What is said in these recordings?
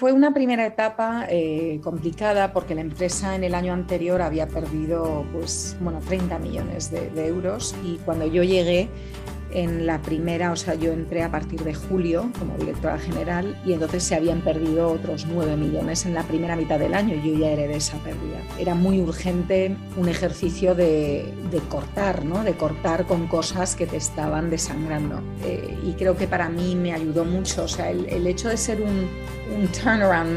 Fue una primera etapa eh, complicada porque la empresa en el año anterior había perdido pues, bueno, 30 millones de, euros y cuando yo llegué en la primera, o sea, yo entré a partir de julio como directora general y entonces se habían perdido otros 9 millones en la primera mitad del año yo ya heredé esa pérdida. Era muy urgente un ejercicio de, cortar, ¿no? de cortar con cosas que te estaban desangrando. Eh, y creo que para mí me ayudó mucho, o sea, el hecho de ser un, un turnaround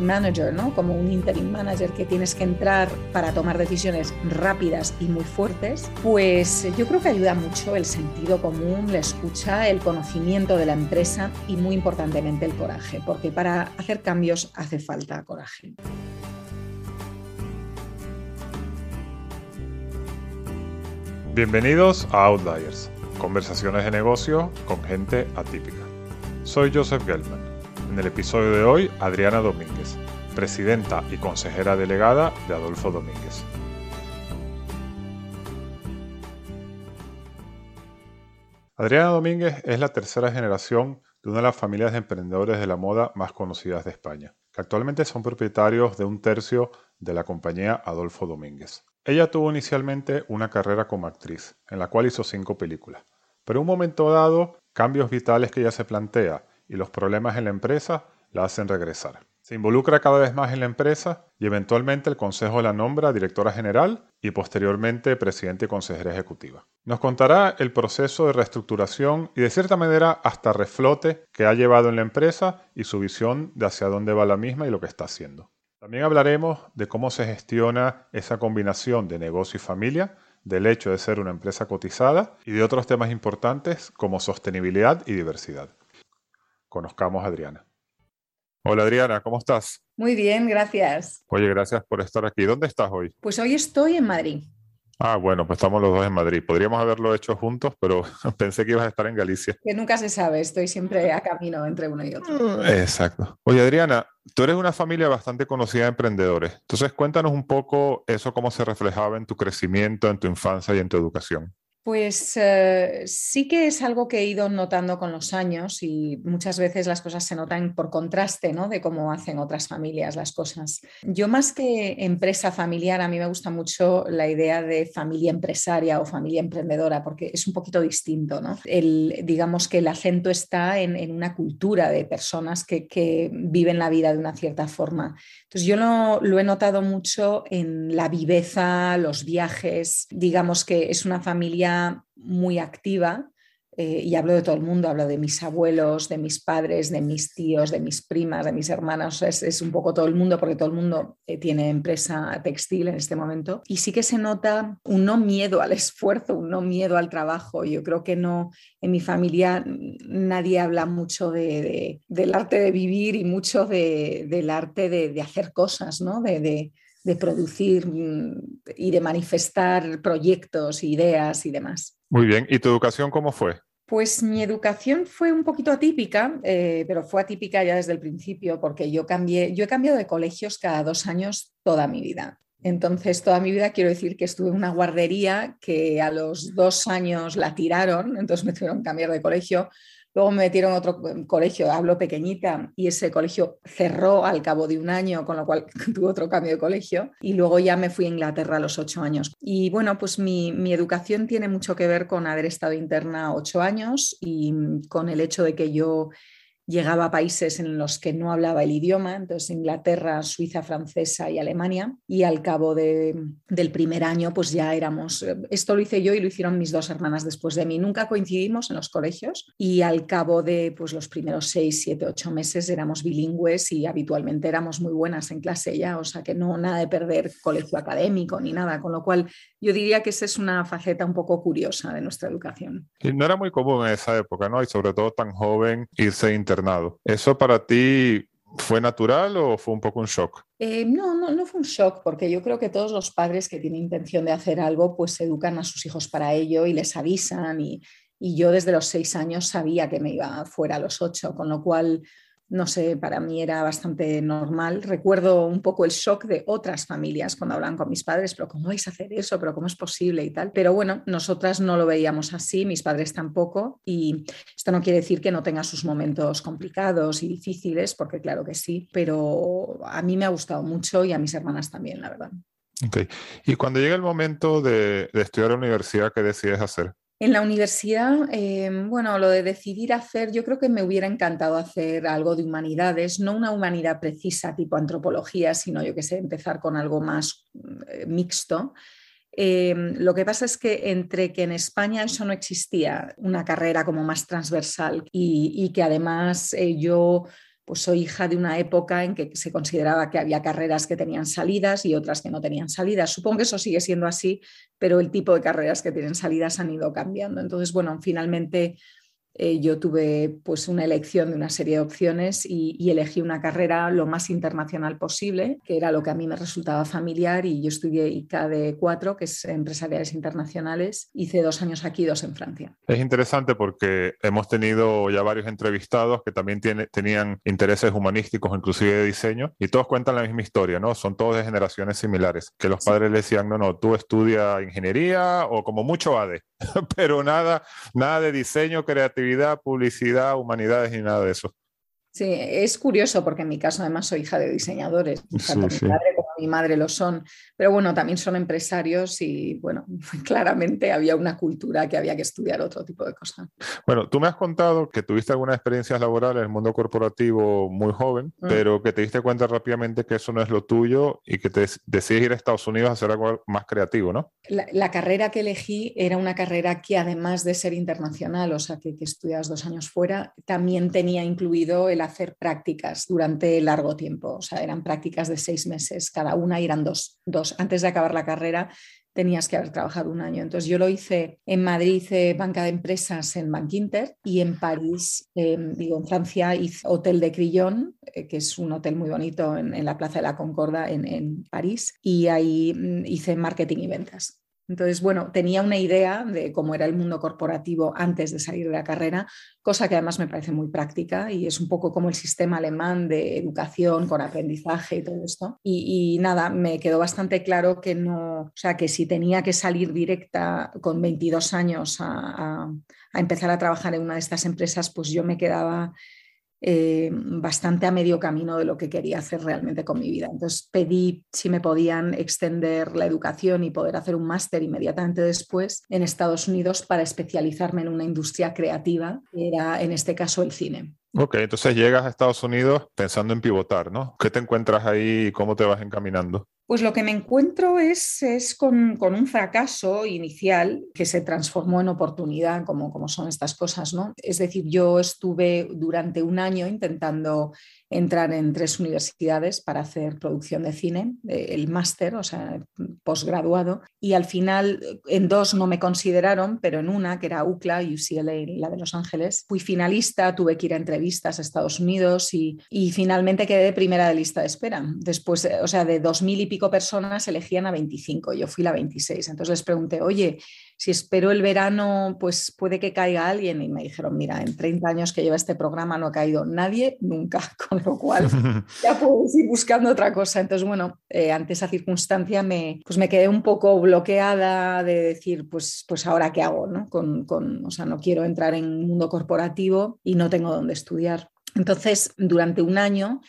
manager, ¿no? como un interim manager que tienes que entrar para tomar decisiones rápidas y muy fuertes, pues yo creo que ayuda mucho el sentido común, la escucha, el conocimiento de la empresa y muy importantemente el coraje, porque para hacer cambios hace falta coraje. Bienvenidos a Outliers, conversaciones de negocio con gente atípica. Soy Joseph Gelman. En el episodio de hoy, Adriana Domínguez, presidenta y consejera delegada de Adolfo Domínguez. Adriana Domínguez es la tercera generación de una de las familias de emprendedores de la moda más conocidas de España, que actualmente son propietarios de un tercio de la compañía Adolfo Domínguez. Ella tuvo inicialmente una carrera como actriz, en la cual hizo cinco películas, pero en un momento dado, cambios vitales que ella se plantea y los problemas en la empresa la hacen regresar. Se involucra cada vez más en la empresa y eventualmente el consejo la nombra directora general y posteriormente presidente y consejera ejecutiva. Nos contará el proceso de reestructuración y de cierta manera hasta reflote que ha llevado en la empresa y su visión de hacia dónde va la misma y lo que está haciendo. También hablaremos de cómo se gestiona esa combinación de negocio y familia, del hecho de ser una empresa cotizada y de otros temas importantes como sostenibilidad y diversidad. Conozcamos a Adriana. Hola Adriana, ¿cómo estás? Muy bien, gracias. Oye, gracias por estar aquí. ¿Dónde estás hoy? Pues hoy estoy en Madrid. Ah, bueno, pues estamos los dos en Madrid. Podríamos haberlo hecho juntos, pero pensé que ibas a estar en Galicia. Que nunca se sabe, estoy siempre a camino entre uno y otro. Exacto. Oye, Adriana, tú eres una familia bastante conocida de emprendedores. Entonces, cuéntanos un poco eso, cómo se reflejaba en tu crecimiento, en tu infancia y en tu educación. Pues eh, sí que es algo que he ido notando con los años y muchas veces las cosas se notan por contraste ¿no? de cómo hacen otras familias las cosas. Yo más que empresa familiar, a mí me gusta mucho la idea de familia empresaria o familia emprendedora porque es un poquito distinto. ¿no? El, digamos que el acento está en, en una cultura de personas que, que, viven la vida de una cierta forma. Entonces yo lo, lo he notado mucho en la viveza, los viajes, digamos que es una familia muy activa, eh, y hablo de todo el mundo, hablo de mis abuelos, de mis padres, de mis tíos, de mis primas, de mis hermanas, es, un poco todo el mundo, porque todo el mundo eh, tiene empresa textil en este momento. Y sí que se nota un no miedo al esfuerzo, un no miedo al trabajo. Yo creo que no, en mi familia nadie habla mucho de, de, del arte de vivir y mucho de, del arte de, hacer cosas, ¿no? de de producir mm, y de manifestar proyectos, ideas y demás. Muy bien, ¿y tu educación cómo fue? Pues mi educación fue un poquito atípica, eh, pero fue atípica ya desde el principio porque yo cambié, yo he cambiado de colegios cada dos años toda mi vida. Entonces, toda mi vida quiero decir que estuve en una guardería que a los dos años la tiraron, entonces me tuvieron que cambiar de colegio. Luego me metieron a otro colegio, hablo pequeñita, y ese colegio cerró al cabo de un año, con lo cual tuve otro cambio de colegio. Y luego ya me fui a Inglaterra a los ocho años. Y bueno, pues mi, mi educación tiene mucho que ver con haber estado interna ocho años y con el hecho de que yo llegaba a países en los que no hablaba el idioma, entonces Inglaterra, Suiza, francesa y Alemania, y al cabo de, del primer año pues ya éramos, esto lo hice yo y lo hicieron mis dos hermanas después de mí, nunca coincidimos en los colegios y al cabo de pues los primeros seis, siete, ocho meses éramos bilingües y habitualmente éramos muy buenas en clase ya, o sea que no nada de perder colegio académico ni nada, con lo cual yo diría que esa es una faceta un poco curiosa de nuestra educación. Y no era muy común en esa época, ¿no? Y sobre todo tan joven irse ¿Eso para ti fue natural o fue un poco un shock? Eh, no, no, no fue un shock, porque yo creo que todos los padres que tienen intención de hacer algo, pues educan a sus hijos para ello y les avisan. Y yo desde los seis años sabía que me iba fuera a los ocho, con lo cual no sé, para mí era bastante normal. Recuerdo un poco el shock de otras familias cuando hablan con mis padres, pero ¿cómo vais a hacer eso? ¿Pero cómo es posible y tal? Pero bueno, nosotras no lo veíamos así, mis padres tampoco, y esto no quiere decir que no tenga sus momentos complicados y difíciles, porque claro que sí, pero a mí me ha gustado mucho y a mis hermanas también, la verdad. Ok. Y cuando llega el momento de, estudiar en la universidad, ¿qué decides hacer? En la universidad, em, bueno, lo de decidir hacer, yo creo que me hubiera encantado hacer algo de humanidades, no una humanidad precisa tipo antropología, sino yo que sé, empezar con algo más eh, mixto. Em, lo que pasa es que entre que en España eso no existía, una carrera como más transversal y, que además eh, yo pues soy hija de una época en que se consideraba que había carreras que tenían salidas y otras que no tenían salidas. Supongo que eso sigue siendo así, pero el tipo de carreras que tienen salidas han ido cambiando. Entonces, bueno, finalmente eh, yo tuve pues una elección de una serie de opciones y, elegí una carrera lo más internacional posible, que era lo que a mí me resultaba familiar y yo estudié ICAD4, que es Empresariales Internacionales, hice dos años aquí, dos en Francia. Es interesante porque hemos tenido ya varios entrevistados que también tiene, tenían intereses humanísticos, inclusive de diseño, y todos cuentan la misma historia, ¿no? Son todos de generaciones similares, que los padres le decían, no, no, tú estudia ingeniería o como mucho ADE, pero nada, nada de diseño, creatividad, publicidad, humanidades ni nada de eso. Sí, es curioso porque en mi caso además soy hija de diseñadores, tanto mi padre como mi madre lo son, pero bueno, también son empresarios y bueno, claramente había una cultura que había que estudiar otro tipo de cosas. Bueno, tú me has contado que tuviste algunas experiencias laborales en el mundo corporativo muy joven, mm. pero que te diste cuenta rápidamente que eso no es lo tuyo y que te decides ir a Estados Unidos a hacer algo más creativo, ¿no? La, carrera que elegí era una carrera que además de ser internacional, o sea, que, que estudias dos años fuera, también tenía incluido el hacer prácticas durante largo tiempo, o sea, eran prácticas de seis meses cada una, eran dos, dos. Antes de acabar la carrera tenías que haber trabajado un año. Entonces yo lo hice en Madrid, hice banca de empresas en Bankinter y en París, em, digo, en Francia hice Hotel de Crillon, eh, que es un hotel muy bonito en, la Plaza de la Concorda en, en París, y ahí mm, hice marketing y ventas. Entonces, bueno, tenía una idea de cómo era el mundo corporativo antes de salir de la carrera, cosa que además me parece muy práctica y es un poco como el sistema alemán de educación con aprendizaje y todo esto. Y, nada, me quedó bastante claro que no, o sea, que si tenía que salir directa con 22 años a empezar a trabajar en una de estas empresas, pues yo me quedaba eh, bastante a medio camino de lo que quería hacer realmente con mi vida. Entonces pedí si me podían extender la educación y poder hacer un máster inmediatamente después en Estados Unidos para especializarme en una industria creativa, que era en este caso el cine. Ok, entonces llegas a Estados Unidos pensando en pivotar, ¿no? ¿Qué te encuentras ahí y cómo te vas encaminando? Pues lo que me encuentro es, es con, con, un fracaso inicial que se transformó en oportunidad, como, como son estas cosas, ¿no? Es decir, yo estuve durante un año intentando entrar en tres universidades para hacer producción de cine, eh, el máster, o sea, posgraduado, y al final en dos no me consideraron, pero en una, que era UCLA, UCLA, la de Los Ángeles, fui finalista, tuve que ir a entrevistas a Estados Unidos y, y finalmente quedé primera de lista de espera. Después, eh, o sea, de dos mil y pico personas elegían a 25, yo fui la 26. Entonces les pregunté, oye, si espero el verano, pues puede que caiga alguien. Y me dijeron, mira, en 30 años que lleva este programa no ha caído nadie nunca, con lo cual ya puedes ir buscando otra cosa. Entonces, bueno, eh, ante esa circunstancia me, pues me quedé un poco bloqueada de decir, pues, pues ahora qué hago, ¿no? Con, con, o sea, no quiero entrar en un mundo corporativo y no tengo dónde estudiar. Entonces, durante un año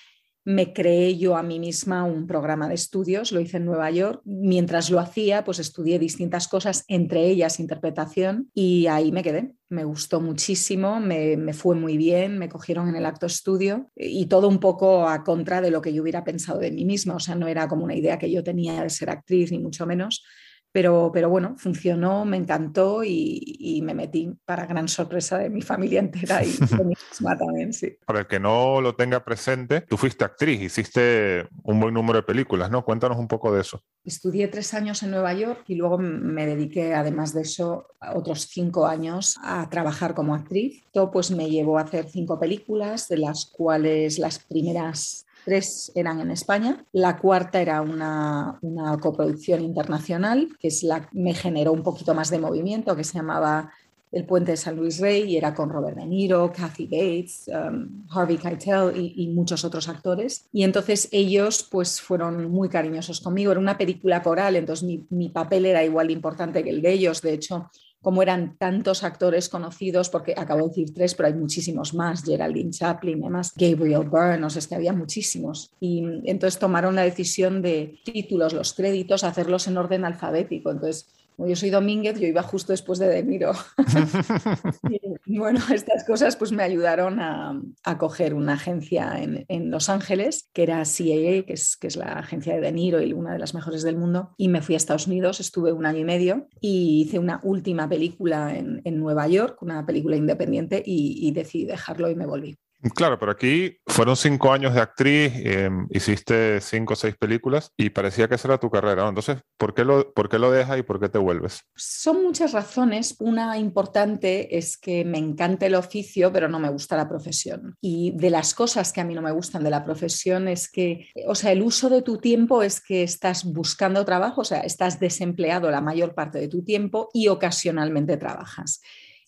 me creé yo a mí misma un programa de estudios, lo hice en Nueva York. Mientras lo hacía, pues estudié distintas cosas, entre ellas interpretación, y ahí me quedé. Me gustó muchísimo, me, me fue muy bien, me cogieron en el acto estudio y todo un poco a contra de lo que yo hubiera pensado de mí misma. O sea, no era como una idea que yo tenía de ser actriz, ni mucho menos pero, pero bueno, funcionó, me encantó y, me metí para gran sorpresa de mi familia entera y de mi misma también, sí. Para el que no lo tenga presente, tú fuiste actriz, hiciste un buen número de películas, ¿no? Cuéntanos un poco de eso. Estudié tres años en Nueva York y luego me dediqué, además de eso, otros cinco años a trabajar como actriz. Todo pues me llevó a hacer cinco películas, de las cuales las primeras tres eran en España, la cuarta era una, coproducción internacional, que es la me generó un poquito más de movimiento, que se llamaba el puente de San Luis Rey y era con Robert De Niro, Kathy Bates, um, Harvey Keitel y, muchos otros actores. Y entonces ellos pues fueron muy cariñosos conmigo. Era una película coral, entonces mi, mi papel era igual de importante que el de ellos. De hecho, como eran tantos actores conocidos, porque acabo de decir tres, pero hay muchísimos más, Geraldine Chaplin, además Gabriel Byrne, es que había muchísimos. Y entonces tomaron la decisión de títulos, los créditos, hacerlos en orden alfabético. Entonces, yo soy Domínguez, yo iba justo después de De Niro. y, bueno, estas cosas pues me ayudaron a, a coger una agencia en, en, Los Ángeles, que era CAA, que es, que es la agencia de De Niro y una de las mejores del mundo, y me fui a Estados Unidos, estuve un año y medio y hice una última película en, en Nueva York, una película independiente, y, y decidí dejarlo y me volví. Claro, pero aquí fueron cinco años de actriz, em, hiciste cinco o seis películas y parecía que esa era tu carrera. Entonces, ¿por qué, lo, ¿por qué lo dejas y por qué te vuelves? Son muchas razones. Una importante es que me encanta el oficio, pero no me gusta la profesión. Y de las cosas que a mí no me gustan de la profesión es que, o sea, el uso de tu tiempo es que estás buscando trabajo, o sea, estás desempleado la mayor parte de tu tiempo y ocasionalmente trabajas.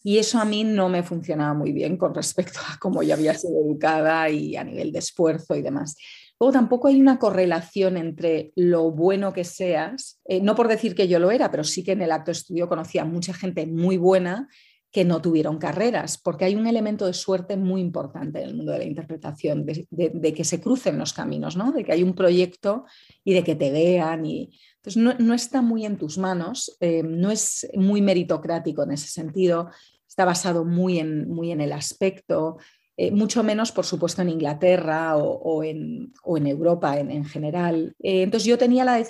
Y eso a mí no me funcionaba muy bien con respecto a cómo yo había sido educada y a nivel de esfuerzo y demás. Luego tampoco hay una correlación entre lo bueno que seas, eh, no por decir que yo lo era, pero sí que en el acto de estudio conocía mucha gente muy buena que no tuvieron carreras, porque hay un elemento de suerte muy importante en el mundo de la interpretación, de, que se crucen los caminos, ¿no? de que hay un proyecto y de que te vean. Y... Entonces, no, está muy en tus manos, eh, no es muy meritocrático en ese sentido, está basado muy en, muy en el aspecto, eh, mucho menos, por supuesto, en Inglaterra o, en, Europa en, general. Eh, entonces yo tenía la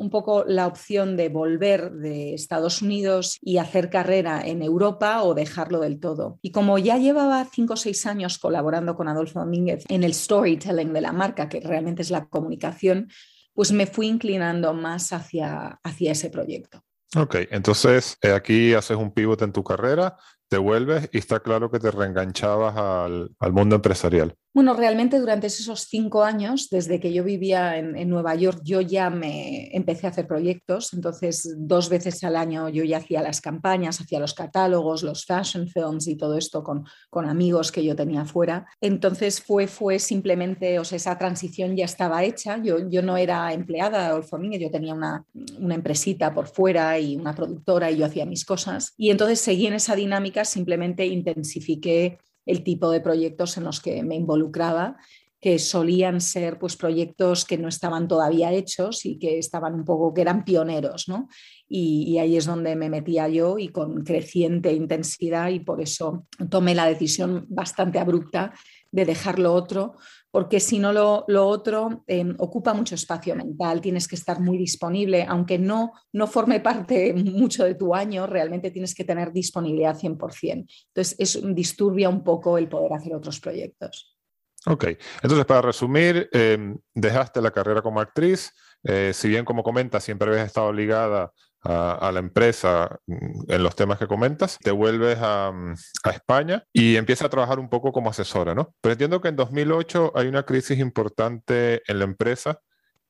un poco la opción de volver de Estados Unidos y hacer carrera en Europa o dejarlo del todo. Y como ya llevaba cinco o seis años colaborando con Adolfo Domínguez en el storytelling de la marca, que realmente es la comunicación, pues me fui inclinando más hacia, hacia ese proyecto. Ok, entonces eh, aquí haces un pivote en tu carrera, te vuelves y está claro que te reenganchabas al, al mundo empresarial. Bueno, realmente durante esos cinco años, desde que yo vivía en, Nueva York, yo ya me empecé a hacer proyectos. Entonces, dos veces al año yo ya hacía las campañas, hacía los catálogos, los fashion films y todo esto con, con amigos que yo tenía fuera. Entonces, fue, fue simplemente, o sea, esa transición ya estaba hecha. Yo, yo no era empleada de Olforming, yo tenía una, una empresita por fuera y una productora y yo hacía mis cosas. Y entonces seguí en esa dinámica, simplemente intensifiqué el tipo de proyectos en los que me involucraba, que solían ser pues, proyectos que no estaban todavía hechos y que estaban un poco, que eran pioneros, ¿no? Y, ahí es donde me metía yo y con creciente intensidad y por eso tomé la decisión bastante abrupta de dejarlo otro, porque si no lo, otro em, ocupa mucho espacio mental, tienes que estar muy disponible, aunque no, no forme parte mucho de tu año, realmente tienes que tener disponibilidad 100%. Entonces, es, disturbia un poco el poder hacer otros proyectos. Ok, entonces para resumir, em, dejaste la carrera como actriz, eh, si bien como comentas siempre habías estado ligada a, la empresa mm, en los temas que comentas, te vuelves a, mm, a, España y empiezas a trabajar un poco como asesora, ¿no? Pero entiendo que en 2008 hay una crisis importante en la empresa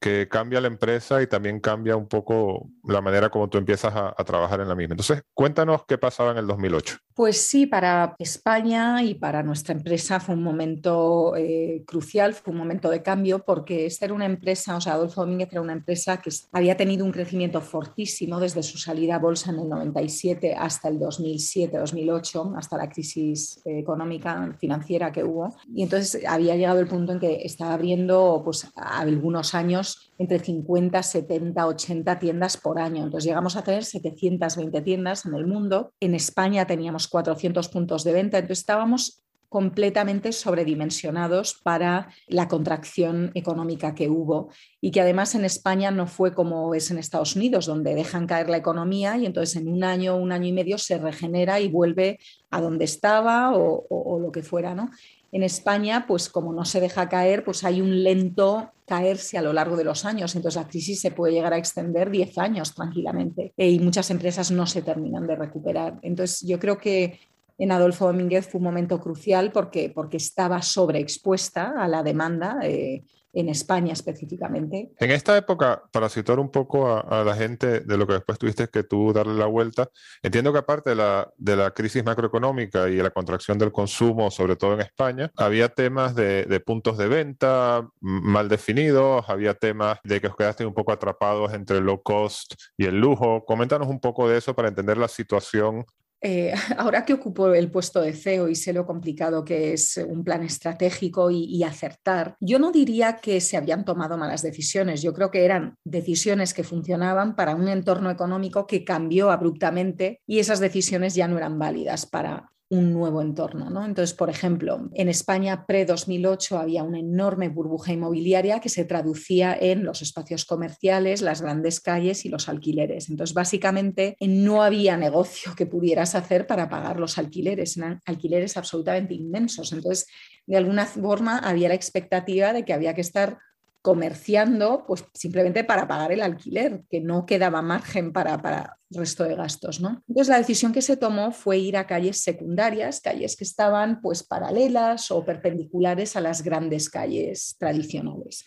que cambia la empresa y también cambia un poco la manera como tú empiezas a, trabajar en la misma. Entonces, cuéntanos qué pasaba en el 2008. Pues sí, para España y para nuestra empresa fue un momento eh, crucial, fue un momento de cambio, porque esta era una empresa, o sea, Adolfo Domínguez era una empresa que había tenido un crecimiento fortísimo desde su salida a bolsa en el 97 hasta el 2007-2008, hasta la crisis económica, financiera que hubo. Y entonces había llegado el punto en que estaba abriendo pues, algunos años entre 50, 70, 80 tiendas por año. Entonces llegamos a tener 720 tiendas en el mundo. En España teníamos 400 puntos de venta. Entonces estábamos completamente sobredimensionados para la contracción económica que hubo y que además en España no fue como es en Estados Unidos, donde dejan caer la economía y entonces en un año, un año y medio se regenera y vuelve a donde estaba o, o lo que fuera. ¿no? En España, pues como no se deja caer, pues hay un lento caerse a lo largo de los años. Entonces la crisis se puede llegar a extender 10 años tranquilamente e, y muchas empresas no se terminan de recuperar. Entonces yo creo que en Adolfo Domínguez fue un momento crucial porque, porque estaba sobreexpuesta a la demanda. Eh, en España específicamente. En esta época, para situar un poco a, la gente de lo que después tuviste que tú darle la vuelta, entiendo que aparte de la, de la crisis macroeconómica y la contracción del consumo, sobre todo en España, había temas de, de puntos de venta mal definidos, había temas de que os quedaste un poco atrapados entre el low cost y el lujo. Coméntanos un poco de eso para entender la situación eh, ahora que ocupo el puesto de CEO y sé lo complicado que es un plan estratégico y, acertar, yo no diría que se habían tomado malas decisiones. Yo creo que eran decisiones que funcionaban para un entorno económico que cambió abruptamente y esas decisiones ya no eran válidas para un nuevo entorno. ¿no? Entonces, por ejemplo, en España pre-2008 había una enorme burbuja inmobiliaria que se traducía en los espacios comerciales, las grandes calles y los alquileres. Entonces, básicamente no había negocio que pudieras hacer para pagar los alquileres, eran alquileres absolutamente inmensos. Entonces, de alguna forma había la expectativa de que había que estar comerciando pues simplemente para pagar el alquiler, que no quedaba margen para, para el resto de gastos. ¿no? Entonces la decisión que se tomó fue ir a calles secundarias, calles que estaban pues paralelas o perpendiculares a las grandes calles tradicionales.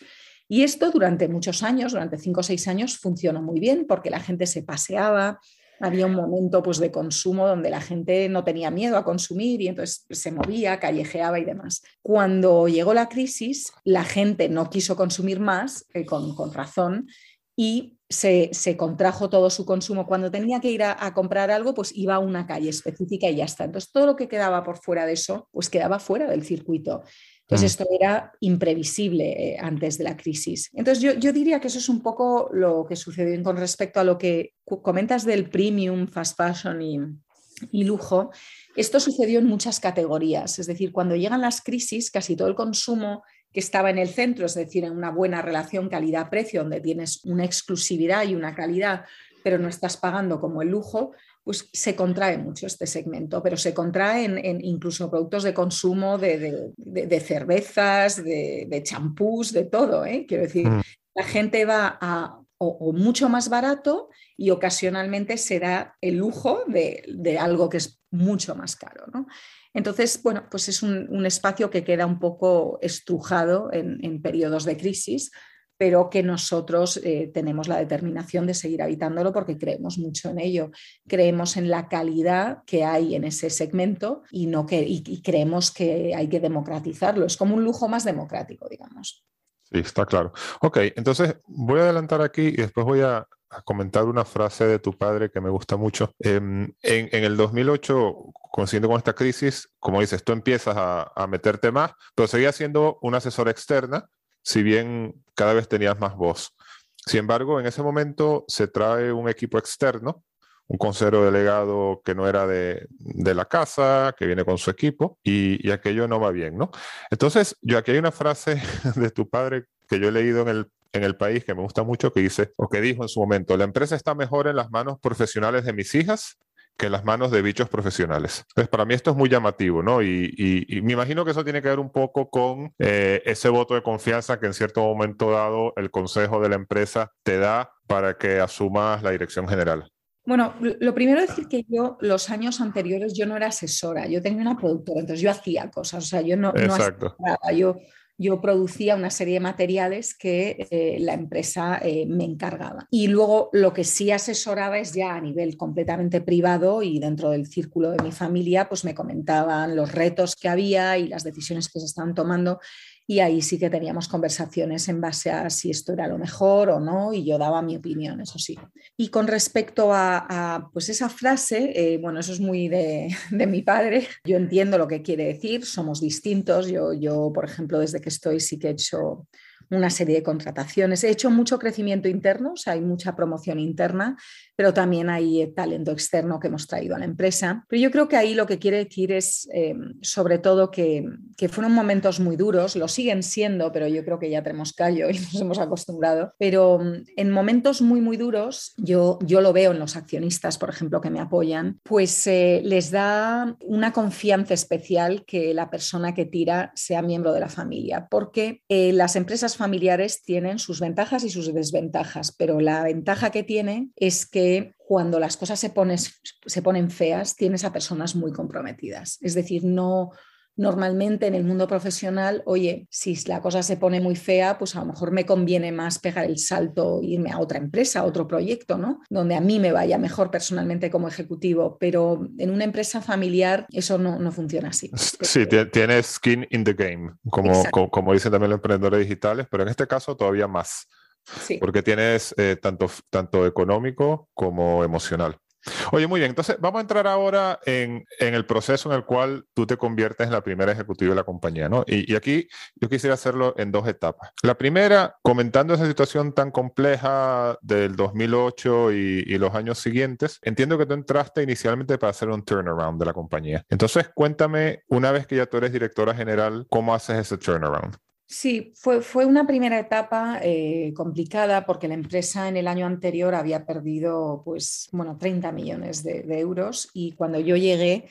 Y esto durante muchos años, durante cinco o seis años, funcionó muy bien porque la gente se paseaba, había un momento pues, de consumo donde la gente no tenía miedo a consumir y entonces se movía, callejeaba y demás. Cuando llegó la crisis, la gente no quiso consumir más, eh, con, razón, y se, contrajo todo su consumo. Cuando tenía que ir a, a, comprar algo, pues iba a una calle específica y ya está. Entonces, todo lo que quedaba por fuera de eso, pues quedaba fuera del circuito. Entonces, mm. esto era imprevisible eh, antes de la crisis. Entonces, yo, diría que eso es un poco lo que sucedió con respecto a lo que comentas del premium, fast fashion y, y lujo. Esto sucedió en muchas categorías, es decir, cuando llegan las crisis, casi todo el consumo que estaba en el centro, es decir, en una buena relación calidad-precio, donde tienes una exclusividad y una calidad, pero no estás pagando como el lujo, pues se contrae mucho este segmento, pero se contrae en, incluso productos de consumo de, cervezas, de champús, de, todo. ¿eh? Quiero decir, mm. la gente va a o, mucho más barato y ocasionalmente será el lujo de, algo que es mucho más caro. Entonces, bueno, pues es un, espacio que queda un poco estrujado en, en periodos de crisis, pero que nosotros eh, tenemos la determinación de seguir habitándolo porque creemos mucho en ello. Creemos en la calidad que hay en ese segmento y, no que, y, creemos que hay que democratizarlo. Es como un lujo más democrático, digamos. Sí, está claro. Ok, entonces voy a adelantar aquí y después voy a, comentar una frase de tu padre que me gusta mucho. Em, en, en, el 2008, coincidiendo con esta crisis, como dices, tú empiezas a, a meterte más, pero seguías siendo una asesora externa si bien cada vez tenías más voz. Sin embargo, en ese momento se trae un equipo externo, un consejero delegado que no era de, la casa, que viene con su equipo, y, aquello no va bien, ¿no? Entonces, yo aquí hay una frase de tu padre que yo he leído en el, en el país que me gusta mucho, que dice, o que dijo en su momento, la empresa está mejor en las manos profesionales de mis hijas que en las manos de bichos profesionales. Entonces, para mí esto es muy llamativo, ¿no? Y, me imagino que eso tiene que ver un poco con eh, ese voto de confianza que en cierto momento dado el consejo de la empresa te da para que asumas la dirección general. Bueno, lo primero es decir que yo los años anteriores yo no era asesora, yo tenía una productora, entonces yo hacía cosas, o sea, yo no, Exacto. no yo yo producía una serie de materiales que eh, la empresa eh, me encargaba. Y luego lo que sí asesoraba es ya a nivel completamente privado y dentro del círculo de mi familia, pues me comentaban los retos que había y las decisiones que se estaban tomando y ahí sí que teníamos conversaciones en base a si esto era lo mejor o no y yo daba mi opinión, eso sí. Y con respecto a, pues esa frase, eh, bueno, eso es muy de, de, mi padre, yo entiendo lo que quiere decir, somos distintos, yo, yo por ejemplo desde que estoy sí que he hecho una serie de contrataciones. He hecho mucho crecimiento interno, o sea, hay mucha promoción interna, pero también hay talento externo que hemos traído a la empresa. Pero yo creo que ahí lo que quiere decir es, eh, sobre todo, que, que, fueron momentos muy duros, lo siguen siendo, pero yo creo que ya tenemos callo y nos hemos acostumbrado. Pero mm, en momentos muy, muy duros, yo, yo lo veo en los accionistas, por ejemplo, que me apoyan, pues eh, les da una confianza especial que la persona que tira sea miembro de la familia, porque eh, las empresas familiares tienen sus ventajas y sus desventajas, pero la ventaja que tiene es que cuando las cosas se, se ponen feas, tienes a personas muy comprometidas. Es decir, no, normalmente en el mundo profesional, oye, si la cosa se pone muy fea, pues a lo mejor me conviene más pegar el salto e irme a otra empresa, a otro proyecto, ¿no? Donde a mí me vaya mejor personalmente como ejecutivo, pero en una empresa familiar eso no, no funciona así. Sí, tienes skin in the game, como, como, dicen también los emprendedores digitales, pero en este caso todavía más. Porque tienes eh, tanto, tanto económico como emocional. Oye, muy bien, entonces vamos a entrar ahora en, el proceso en el cual tú te conviertes en la primera ejecutiva de la compañía, ¿no? Y, aquí yo quisiera hacerlo en dos etapas. La primera, comentando esa situación tan compleja del 2008 y, y los años siguientes, entiendo que tú entraste inicialmente para hacer un turnaround de la compañía. Entonces, cuéntame, una vez que ya tú eres directora general, ¿cómo haces ese turnaround? Sí, fue, fue una primera etapa eh, complicada porque la empresa en el año anterior había perdido pues, bueno, 30 millones de, de euros y cuando yo llegué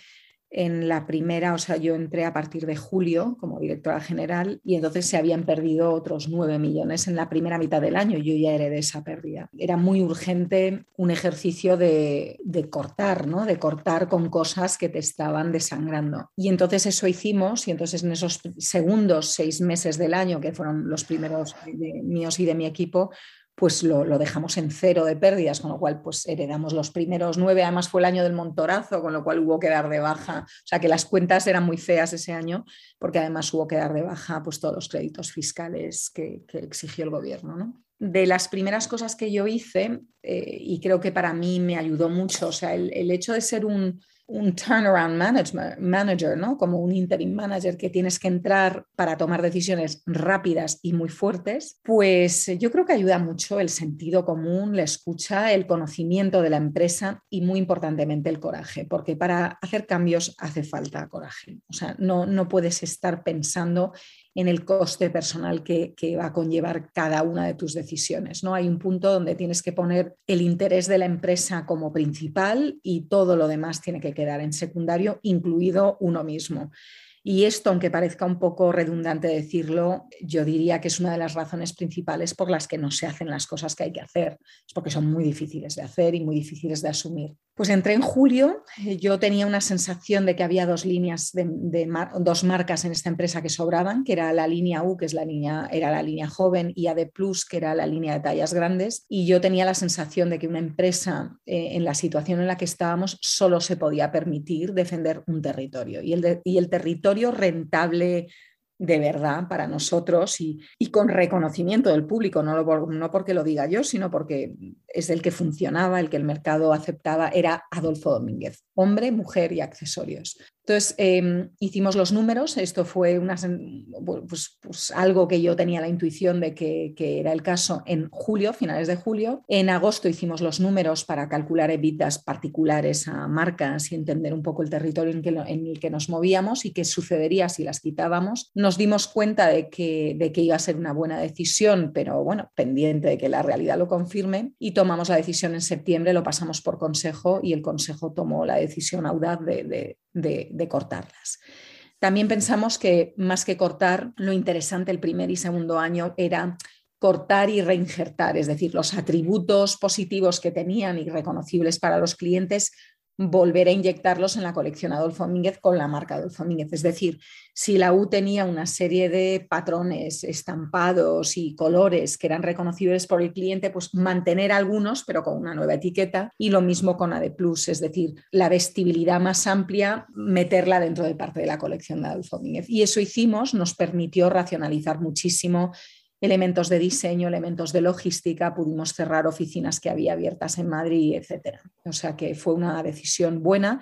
en la primera, o sea, yo entré a partir de julio como directora general y entonces se habían perdido otros 9 millones en la primera mitad del año. Yo ya heredé esa pérdida. Era muy urgente un ejercicio de, de, cortar, ¿no? De cortar con cosas que te estaban desangrando. Y entonces eso hicimos y entonces en esos segundos seis meses del año, que fueron los primeros de, míos y de mi equipo, pues lo, dejamos en cero de pérdidas, con lo cual pues heredamos los primeros nueve, además fue el año del montorazo, con lo cual hubo que dar de baja, o sea que las cuentas eran muy feas ese año, porque además hubo que dar de baja pues todos los créditos fiscales que, exigió el gobierno. De las primeras cosas que yo hice, eh, y creo que para mí me ayudó mucho, o sea, el hecho de ser un, un turnaround manager, ¿no? Como un interim manager que tienes que entrar para tomar decisiones rápidas y muy fuertes, pues yo creo que ayuda mucho el sentido común, la escucha, el conocimiento de la empresa y muy importantemente el coraje, porque para hacer cambios hace falta coraje. O sea, no, no puedes estar pensando en el coste personal que, va a conllevar cada una de tus decisiones. ¿no? Hay un punto donde tienes que poner el interés de la empresa como principal y todo lo demás tiene que quedar en secundario, incluido uno mismo. Y esto, aunque parezca un poco redundante decirlo, yo diría que es una de las razones principales por las que no se hacen las cosas que hay que hacer. Es porque son muy difíciles de hacer y muy difíciles de asumir. Pues entré en julio, eh, yo tenía una sensación de que había dos líneas, de, dos marcas en esta empresa que sobraban, que era la línea U, que es la línea, era la línea joven, y AD Plus, que era la línea de tallas grandes. Y yo tenía la sensación de que una empresa eh, en la situación en la que estábamos solo se podía permitir defender un territorio. Y el, y el territorio rentable de verdad para nosotros y, con reconocimiento del público, no, no, porque lo diga yo, sino porque es el que funcionaba, el que el mercado aceptaba, era Adolfo Domínguez, hombre, mujer y accesorios. Entonces, em, hicimos los números, esto fue una, pues, pues, algo que yo tenía la intuición de que, era el caso en julio, finales de julio. En agosto hicimos los números para calcular evitas particulares a marcas y entender un poco el territorio en, en, el que nos movíamos y qué sucedería si las quitábamos. Dimos cuenta de que, de que iba a ser una buena decisión, pero bueno, pendiente de que la realidad lo confirme y tomamos la decisión en septiembre, lo pasamos por consejo y el consejo tomó la decisión audaz de de, cortarlas. También pensamos que más que cortar, lo interesante el primer y segundo año era cortar y reinjertar, es decir, los atributos positivos que tenían y reconocibles para los clientes volver a inyectarlos en la colección Adolfo Mínguez con la marca Adolfo Mínguez. Es decir, si la U tenía una serie de patrones, estampados y colores que eran reconocibles por el cliente, pues mantener algunos, pero con una nueva etiqueta. Y lo mismo con AD Plus, es decir, la vestibilidad más amplia, meterla dentro de parte de la colección de Adolfo Mínguez. Y eso hicimos, nos permitió racionalizar muchísimo elementos de diseño, elementos de logística, pudimos cerrar oficinas que había abiertas en Madrid, etc. O sea que fue una decisión buena.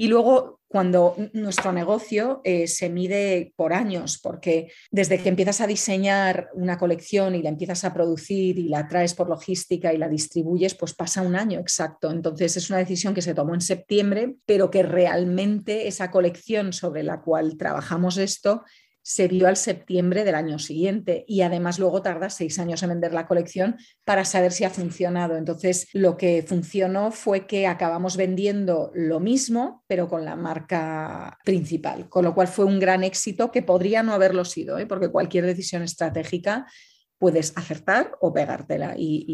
Y luego, cuando nuestro negocio eh, se mide por años, porque desde que empiezas a diseñar una colección y la empiezas a producir y la traes por logística y la distribuyes, pues pasa un año exacto. Entonces es una decisión que se tomó en septiembre, pero que realmente esa colección sobre la cual trabajamos esto se vio al septiembre del año siguiente y además luego tarda seis años en vender la colección para saber si ha funcionado. Entonces, lo que funcionó fue que acabamos vendiendo lo mismo, pero con la marca principal, con lo cual fue un gran éxito que podría no haberlo sido, ¿eh? porque cualquier decisión estratégica puedes acertar o pegártela y,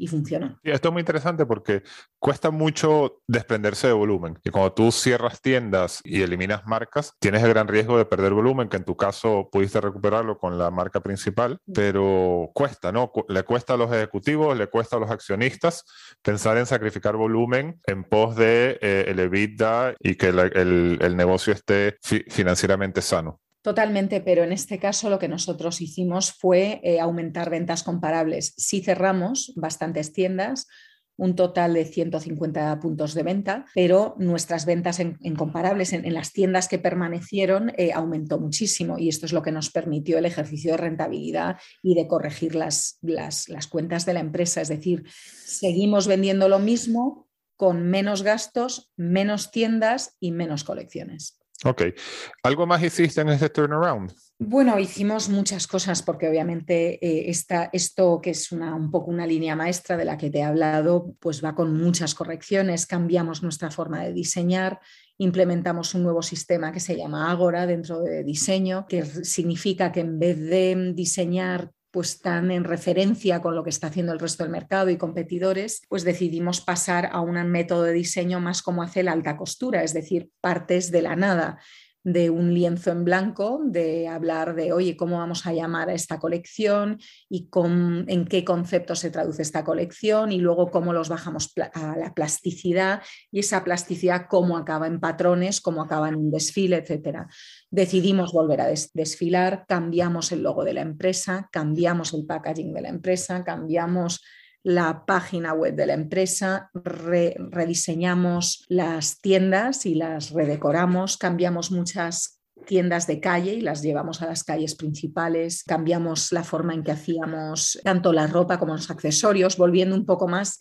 y, funciona. esto es muy interesante porque cuesta mucho desprenderse de volumen. Y cuando tú cierras tiendas y eliminas marcas, tienes el gran riesgo de perder volumen, que en tu caso pudiste recuperarlo con la marca principal, pero cuesta, ¿no? Le cuesta a los ejecutivos, le cuesta a los accionistas pensar en sacrificar volumen en pos de eh, el EBITDA y que el, el, negocio esté financieramente sano. Totalmente, pero en este caso lo que nosotros hicimos fue eh, aumentar ventas comparables. Si cerramos bastantes tiendas, un total de 150 puntos de venta, pero nuestras ventas en, comparables en, las tiendas que permanecieron eh, aumentó muchísimo y esto es lo que nos permitió el ejercicio de rentabilidad y de corregir las, las, las cuentas de la empresa. Es decir, seguimos vendiendo lo mismo con menos gastos, menos tiendas y menos colecciones. Ok. ¿Algo más hiciste en este turnaround? Bueno, hicimos muchas cosas porque obviamente eh, esto que es una, un poco una línea maestra de la que te he hablado, pues va con muchas correcciones, cambiamos nuestra forma de diseñar, implementamos un nuevo sistema que se llama Agora dentro de diseño, que significa que en vez de diseñar pues tan en referencia con lo que está haciendo el resto del mercado y competidores, pues decidimos pasar a un método de diseño más como hace la alta costura, es decir, partes de la nada de un lienzo en blanco, de hablar de, oye, ¿cómo vamos a llamar a esta colección y en qué concepto se traduce esta colección y luego cómo los bajamos a la plasticidad y esa plasticidad cómo acaba en patrones, cómo acaba en un desfile, etcétera. Decidimos volver a desfilar, cambiamos el logo de la empresa, cambiamos el packaging de la empresa, cambiamos la página web de la empresa, rediseñamos las tiendas y las redecoramos, cambiamos muchas tiendas de calle y las llevamos a las calles principales, cambiamos la forma en que hacíamos tanto la ropa como los accesorios, volviendo un poco más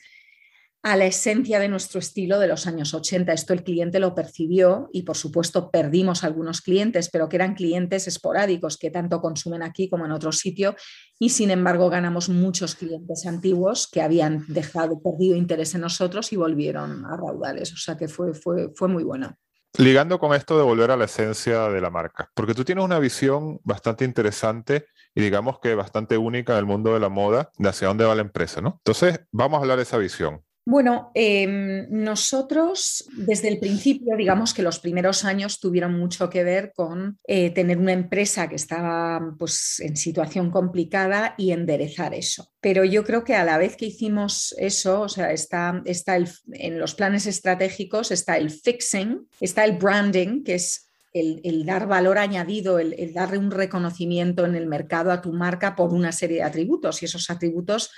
a la esencia de nuestro estilo de los años 80. Esto el cliente lo percibió y por supuesto perdimos algunos clientes, pero que eran clientes esporádicos que tanto consumen aquí como en otro sitio y sin embargo ganamos muchos clientes antiguos que habían dejado, perdido interés en nosotros y volvieron a raudales. O sea que fue, fue, fue muy bueno. Ligando con esto de volver a la esencia de la marca, porque tú tienes una visión bastante interesante y digamos que bastante única en el mundo de la moda de hacia dónde va la empresa, ¿no? Entonces, vamos a hablar de esa visión. Bueno, em, nosotros desde el principio, digamos que los primeros años tuvieron mucho que ver con eh, tener una empresa que estaba pues, en situación complicada y enderezar eso. Pero yo creo que a la vez que hicimos eso, o sea, está, está en los planes estratégicos está el fixing, está el branding, que es el, dar valor añadido, el, el, darle un reconocimiento en el mercado a tu marca por una serie de atributos y esos atributos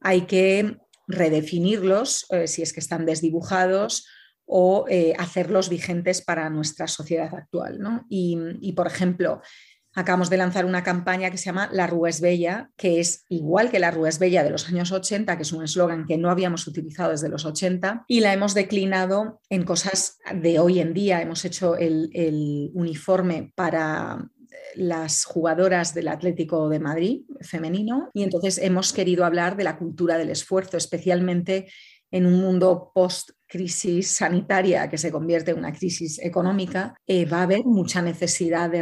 hay que redefinirlos eh, si es que están desdibujados o eh, hacerlos vigentes para nuestra sociedad actual. Y, por ejemplo, acabamos de lanzar una campaña que se llama La Rúa es Bella, que es igual que La Rúa es Bella de los años 80, que es un eslogan que no habíamos utilizado desde los 80, y la hemos declinado en cosas de hoy en día. Hemos hecho el uniforme para las jugadoras del Atlético de Madrid femenino y entonces hemos querido hablar de la cultura del esfuerzo, especialmente en un mundo post crisis sanitaria que se convierte en una crisis económica, eh, va a haber mucha necesidad de,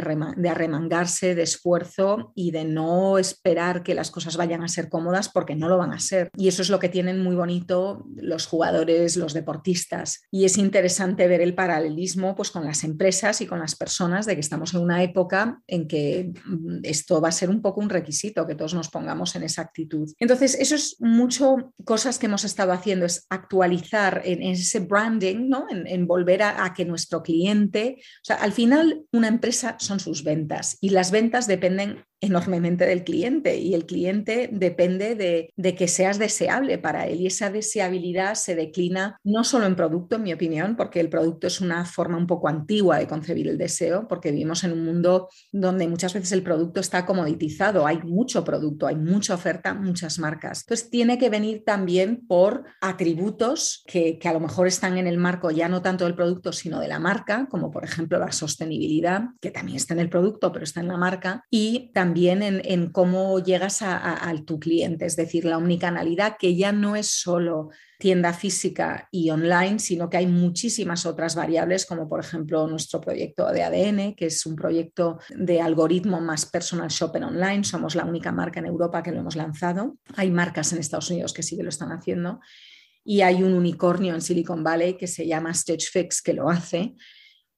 arremangarse, de esfuerzo y de no esperar que las cosas vayan a ser cómodas porque no lo van a ser. Y eso es lo que tienen muy bonito los jugadores, los deportistas. Y es interesante ver el paralelismo pues, con las empresas y con las personas de que estamos en una época en que mm, esto va a ser un poco un requisito, que todos nos pongamos en esa actitud. Entonces, eso es mucho cosas que hemos estado haciendo, es actualizar en, en ese branding, ¿no? en, volver a, que nuestro cliente, o sea, al final una empresa son sus ventas y las ventas dependen enormemente del cliente y el cliente depende de, que seas deseable para él y esa deseabilidad se declina no solo en producto, en mi opinión, porque el producto es una forma un poco antigua de concebir el deseo, porque vivimos en un mundo donde muchas veces el producto está comoditizado, hay mucho producto, hay mucha oferta, muchas marcas. Entonces tiene que venir también por atributos que, que a lo mejor están en el marco ya no tanto del producto, sino de la marca, como por ejemplo la sostenibilidad, que también está en el producto, pero está en la marca, y también también en, cómo llegas a, tu cliente, es decir, la omnicanalidad que ya no es solo tienda física y online, sino que hay muchísimas otras variables, como por ejemplo nuestro proyecto de ADN, que es un proyecto de algoritmo más personal shopper online. Somos la única marca en Europa que lo hemos lanzado. Hay marcas en Estados Unidos que sí que lo están haciendo. Y hay un unicornio en Silicon Valley que se llama Stitch Fix que lo hace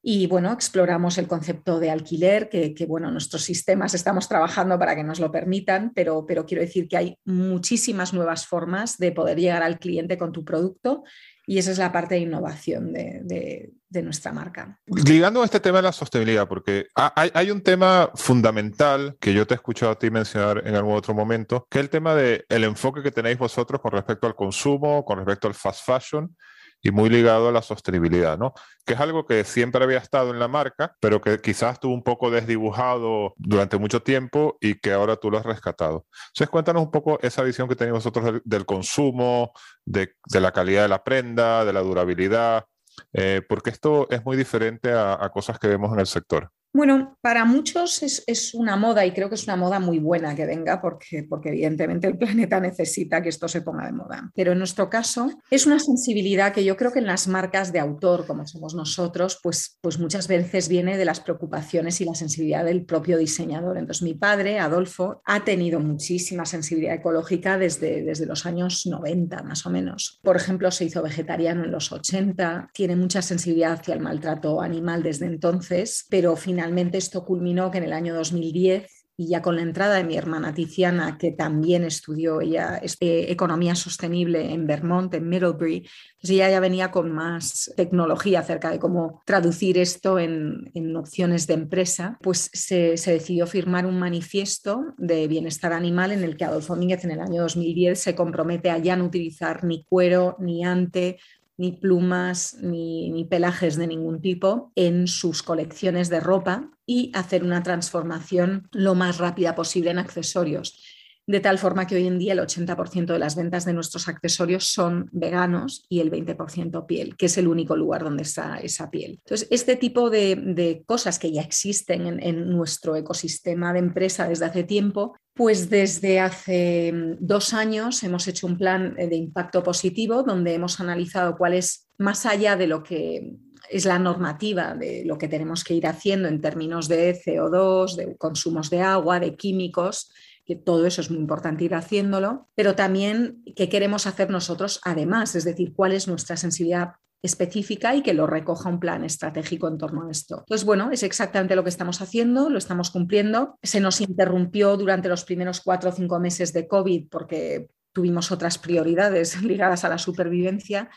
y bueno, exploramos el concepto de alquiler, que, bueno, nuestros sistemas estamos trabajando para que nos lo permitan, pero, pero quiero decir que hay muchísimas nuevas formas de poder llegar al cliente con tu producto y esa es la parte de innovación de, nuestra marca. Ligando a este tema de la sostenibilidad, porque hay, hay, un tema fundamental que yo te he escuchado a ti mencionar en algún otro momento, que es el tema del el enfoque que tenéis vosotros con respecto al consumo, con respecto al fast fashion y muy ligado a la sostenibilidad, ¿no? Que es algo que siempre había estado en la marca, pero que quizás estuvo un poco desdibujado durante mucho tiempo y que ahora tú lo has rescatado. Entonces, cuéntanos un poco esa visión que tenéis vosotros del, consumo, de, la calidad de la prenda, de la durabilidad, eh, porque esto es muy diferente a cosas que vemos en el sector. Bueno, para muchos es, una moda y creo que es una moda muy buena que venga porque, porque evidentemente el planeta necesita que esto se ponga de moda. Pero en nuestro caso es una sensibilidad que yo creo que en las marcas de autor, como somos nosotros, pues, pues muchas veces viene de las preocupaciones y la sensibilidad del propio diseñador. Entonces mi padre, Adolfo, ha tenido muchísima sensibilidad ecológica desde, desde los años 90 más o menos. Por ejemplo, se hizo vegetariano en los 80, tiene mucha sensibilidad hacia el maltrato animal desde entonces, pero finalmente finalmente esto culminó que en el año 2010 y ya con la entrada de mi hermana Tiziana, que también estudió ella economía sostenible en Vermont, en Middlebury, ella ya venía con más tecnología acerca de cómo traducir esto en, opciones de empresa, pues se, se, decidió firmar un manifiesto de bienestar animal en el que Adolfo Mínguez en el año 2010 se compromete a ya no utilizar ni cuero, ni ante, ni plumas, ni, pelajes de ningún tipo en sus colecciones de ropa y hacer una transformación lo más rápida posible en accesorios de tal forma que hoy en día el 80% de las ventas de nuestros accesorios son veganos y el 20% piel, que es el único lugar donde está esa piel. Entonces, este tipo de, cosas que ya existen en, en, nuestro ecosistema de empresa desde hace tiempo, pues desde hace mm, dos años hemos hecho un plan de impacto positivo donde hemos analizado cuál es, más allá de lo que es la normativa de lo que tenemos que ir haciendo en términos de CO2, de consumos de agua, de químicos, que todo eso es muy importante ir haciéndolo, pero también qué queremos hacer nosotros además, es decir, cuál es nuestra sensibilidad específica y que lo recoja un plan estratégico en torno a esto. Pues bueno, es exactamente lo que estamos haciendo, lo estamos cumpliendo. Se nos interrumpió durante los primeros cuatro o cinco meses de COVID porque tuvimos otras prioridades ligadas a la supervivencia,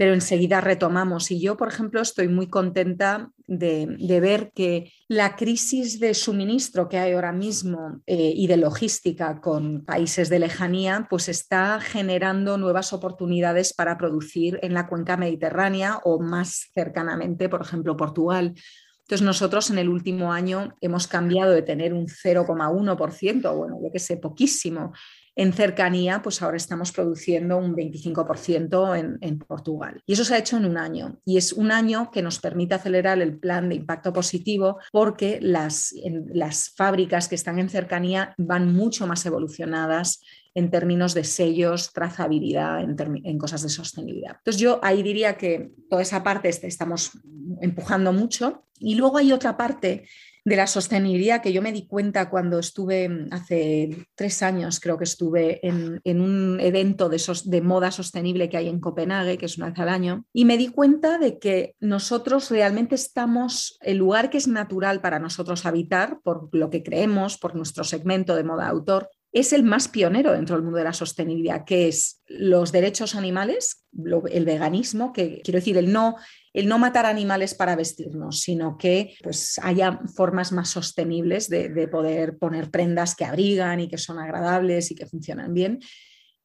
pero enseguida retomamos. Y yo, por ejemplo, estoy muy contenta de, ver que la crisis de suministro que hay ahora mismo eh, y de logística con países de lejanía, pues está generando nuevas oportunidades para producir en la cuenca mediterránea o más cercanamente, por ejemplo, Portugal. Entonces, nosotros en el último año hemos cambiado de tener un 0,1%, bueno, yo que sé, poquísimo, en cercanía, pues ahora estamos produciendo un 25% en, Portugal. Y eso se ha hecho en un año. Y es un año que nos permite acelerar el plan de impacto positivo porque las, las fábricas que están en cercanía van mucho más evolucionadas en términos de sellos, trazabilidad, en, en, cosas de sostenibilidad. Entonces yo ahí diría que toda esa parte estamos empujando mucho. Y luego hay otra parte de la sostenibilidad que yo me di cuenta cuando estuve mm, hace tres años, creo que estuve en, un evento de, de, moda sostenible que hay en Copenhague, que es una vez al año, y me di cuenta de que nosotros realmente estamos, el lugar que es natural para nosotros habitar, por lo que creemos, por nuestro segmento de moda autor, es el más pionero dentro del mundo de la sostenibilidad, que es los derechos animales, el veganismo, que quiero decir, el no, el no matar animales para vestirnos, sino que pues, haya formas más sostenibles de, de poder poner prendas que abrigan y que son agradables y que funcionan bien.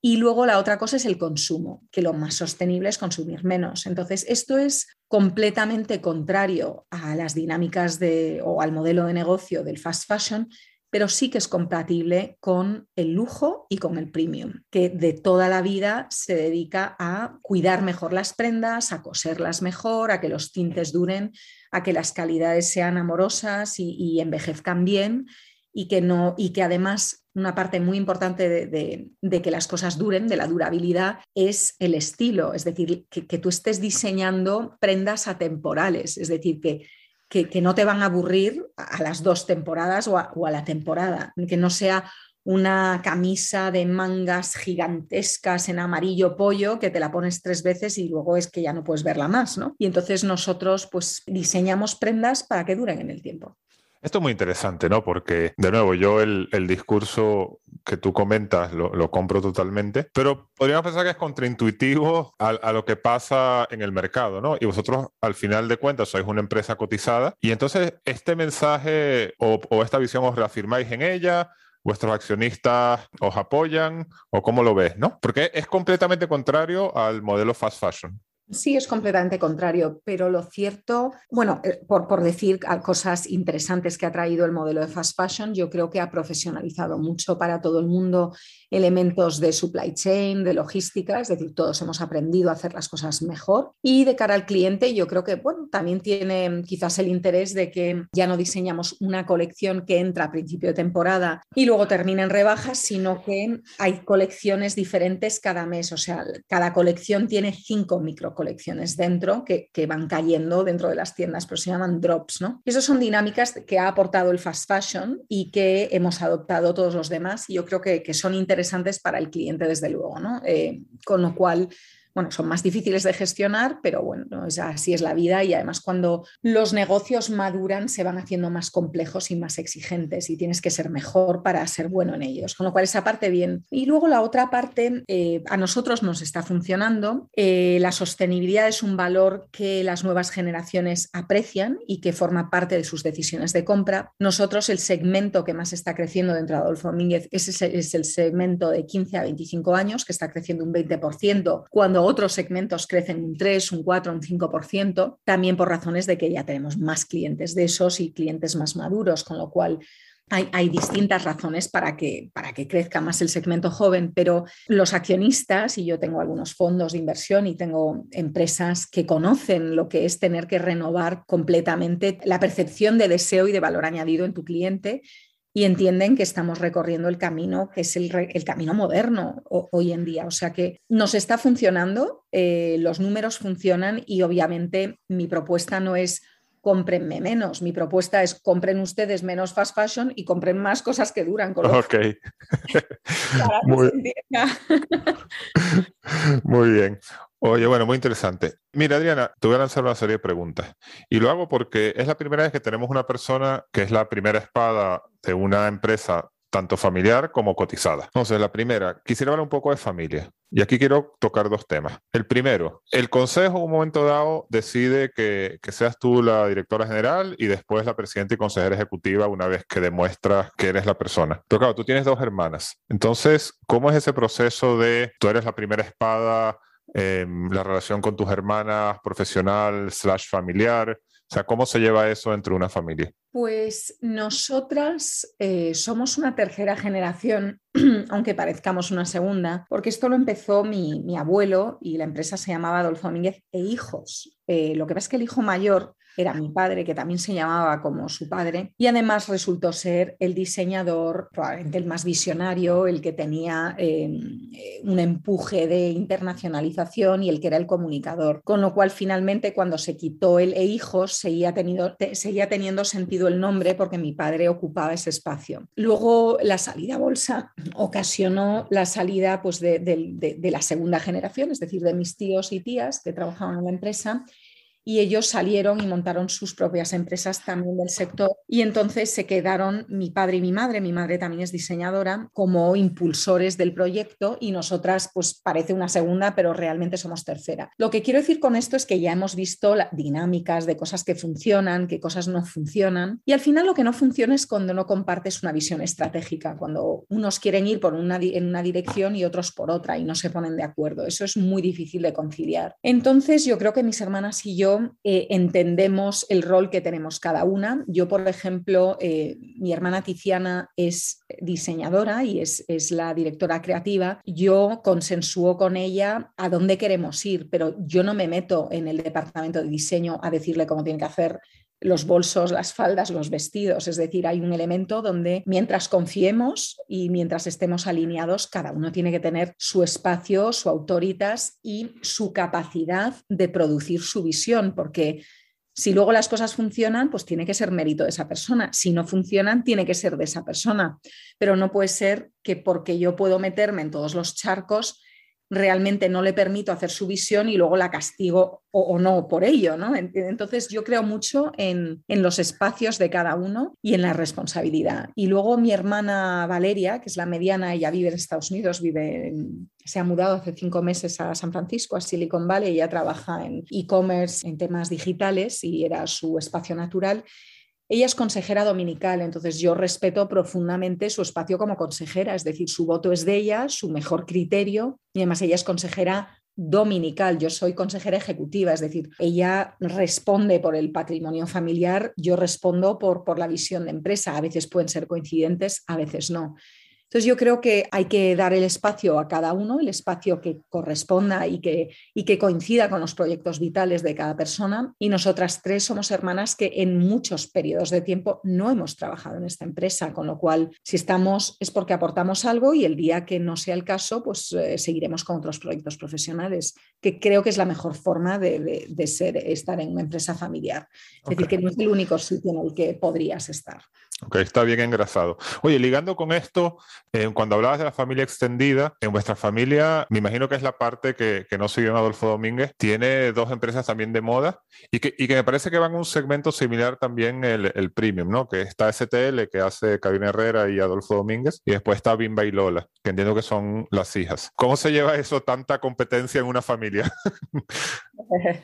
Y luego la otra cosa es el consumo, que lo más sostenible es consumir menos. Entonces, esto es completamente contrario a las dinámicas de, o al modelo de negocio del fast fashion, pero sí que es compatible con el lujo y con el premium, que de toda la vida se dedica a cuidar mejor las prendas, a coserlas mejor, a que los tintes duren, a que las calidades sean amorosas y, envejezcan bien y que, no, y que además una parte muy importante de, que las cosas duren, de la durabilidad, es el estilo, es decir, que, tú estés diseñando prendas atemporales, es decir, que, que, no te van a aburrir a las dos temporadas o a, o a la temporada, que no sea una camisa de mangas gigantescas en amarillo pollo que te la pones tres veces y luego es que ya no puedes verla más, ¿no? Y entonces nosotros pues diseñamos prendas para que duren en el tiempo. Esto es muy interesante, ¿no? Porque, de nuevo, yo el, discurso que tú comentas lo, compro totalmente, pero podríamos pensar que es contraintuitivo a, lo que pasa en el mercado, ¿no? Y vosotros, al final de cuentas, sois una empresa cotizada y entonces este mensaje o, o esta visión os reafirmáis en ella, vuestros accionistas os apoyan o cómo lo ves, ¿no? Porque es completamente contrario al modelo fast fashion. Sí, es completamente contrario, pero lo cierto, bueno, eh, por, por, decir cosas interesantes que ha traído el modelo de fast fashion, yo creo que ha profesionalizado mucho para todo el mundo elementos de supply chain, de logística, es decir, todos hemos aprendido a hacer las cosas mejor. Y de cara al cliente, yo creo que, bueno, también tiene quizás el interés de que ya no diseñamos una colección que entra a principio de temporada y luego termina en rebajas, sino que hay colecciones diferentes cada mes, o sea, cada colección tiene cinco micro colecciones dentro que, van cayendo dentro de las tiendas, pero se llaman drops, ¿no? Y esas son dinámicas que ha aportado el fast fashion y que hemos adoptado todos los demás y yo creo que, que son interesantes para el cliente desde luego, ¿no? Eh, con lo cual bueno, son más difíciles de gestionar, pero bueno, así es la vida y además cuando los negocios maduran se van haciendo más complejos y más exigentes y tienes que ser mejor para ser bueno en ellos, con lo cual esa parte bien. Y luego la otra parte, eh, a nosotros nos está funcionando, eh, la sostenibilidad es un valor que las nuevas generaciones aprecian y que forma parte de sus decisiones de compra. Nosotros el segmento que más está creciendo dentro de Adolfo Domínguez es, es el segmento de 15 a 25 años, que está creciendo un 20%, cuando otros segmentos crecen un 3, un 4, un 5%, también por razones de que ya tenemos más clientes de esos y clientes más maduros, con lo cual hay, distintas razones para que, para que crezca más el segmento joven, pero los accionistas, y yo tengo algunos fondos de inversión y tengo empresas que conocen lo que es tener que renovar completamente la percepción de deseo y de valor añadido en tu cliente y entienden que estamos recorriendo el camino que es el, camino moderno hoy en día. O sea que nos está funcionando, eh, los números funcionan y obviamente mi propuesta no es cómprenme menos. Mi propuesta es compren ustedes menos fast fashion y compren más cosas que duran. Con ok. Muy... Muy bien. Oye, bueno, muy interesante. Mira, Adriana, te voy a lanzar una serie de preguntas. Y lo hago porque es la primera vez que tenemos una persona que es la primera espada de una empresa tanto familiar como cotizada. Entonces, la primera, quisiera hablar un poco de familia. Y aquí quiero tocar dos temas. El primero, el consejo en un momento dado decide que, que, seas tú la directora general y después la presidenta y consejera ejecutiva una vez que demuestras que eres la persona. Pero claro, tú tienes dos hermanas. Entonces, ¿cómo es ese proceso de tú eres la primera espada? Em, la relación con tus hermanas, profesional slash familiar. O sea, ¿cómo se lleva eso entre una familia? Pues nosotras eh, somos una tercera generación, aunque parezcamos una segunda, porque esto lo empezó mi, abuelo y la empresa se llamaba Adolfo Domínguez e Hijos. Eh, lo que pasa es que el hijo mayor era mi padre, que también se llamaba como su padre, y además resultó ser el diseñador, probablemente el más visionario, el que tenía em, eh, un empuje de internacionalización y el que era el comunicador. Con lo cual, finalmente, cuando se quitó el e hijos, seguía, tenido, seguía teniendo sentido el nombre porque mi padre ocupaba ese espacio. Luego, la salida bolsa ocasionó la salida pues, de la segunda generación, es decir, de mis tíos y tías que trabajaban en la empresa y ellos salieron y montaron sus propias empresas también del sector y entonces se quedaron mi padre y mi madre, mi madre también es diseñadora, como impulsores del proyecto y nosotras pues parece una segunda, pero realmente somos tercera. Lo que quiero decir con esto es que ya hemos visto dinámicas de cosas que funcionan, que cosas no funcionan y al final lo que no funciona es cuando no compartes una visión estratégica, cuando unos quieren ir por una, en una dirección y otros por otra y no se ponen de acuerdo. Eso es muy difícil de conciliar. Entonces yo creo que mis hermanas y yo eh, entendemos el rol que tenemos cada una. Yo, por ejemplo, eh, mi hermana Tiziana es diseñadora y es, la directora creativa. Yo consensúo con ella a dónde queremos ir, pero yo no me meto en el departamento de diseño a decirle cómo tiene que hacer los bolsos, las faldas, los vestidos. Es decir, hay un elemento donde mientras confiemos y mientras estemos alineados, cada uno tiene que tener su espacio, su autoritas y su capacidad de producir su visión, porque si luego las cosas funcionan, pues tiene que ser mérito de esa persona. Si no funcionan, tiene que ser de esa persona. Pero no puede ser que porque yo puedo meterme en todos los charcos, realmente no le permito hacer su visión y luego la castigo o, no por ello. ¿no? Entonces yo creo mucho en, los espacios de cada uno y en la responsabilidad. Y luego mi hermana Valeria, que es la mediana, ella vive en Estados Unidos, vive se ha mudado hace cinco meses a San Francisco, a Silicon Valley, ella trabaja en e-commerce, en temas digitales y era su espacio natural. Ella es consejera dominical, entonces yo respeto profundamente su espacio como consejera, es decir, su voto es de ella, su mejor criterio, y además ella es consejera dominical, yo soy consejera ejecutiva, es decir, ella responde por el patrimonio familiar, yo respondo por, por la visión de empresa, a veces pueden ser coincidentes, a veces no. Entonces yo creo que hay que dar el espacio a cada uno, el espacio que corresponda y que, y que coincida con los proyectos vitales de cada persona. Y nosotras tres somos hermanas que en muchos periodos de tiempo no hemos trabajado en esta empresa, con lo cual si estamos es porque aportamos algo y el día que no sea el caso, pues eh, seguiremos con otros proyectos profesionales, que creo que es la mejor forma de, de, ser, estar en una empresa familiar. Es decir, que no es el único sitio en el que podrías estar. Ok, está bien engrasado. Oye, ligando con esto, eh, cuando hablabas de la familia extendida, en vuestra familia, me imagino que es la parte que, que no siguió en Adolfo Domínguez, tiene dos empresas también de moda y que, y que me parece que van a un segmento similar también el, el, premium, ¿no? Que está STL, que hace Cabina Herrera y Adolfo Domínguez, y después está Bimba y Lola, que entiendo que son las hijas. ¿Cómo se lleva eso, tanta competencia en una familia?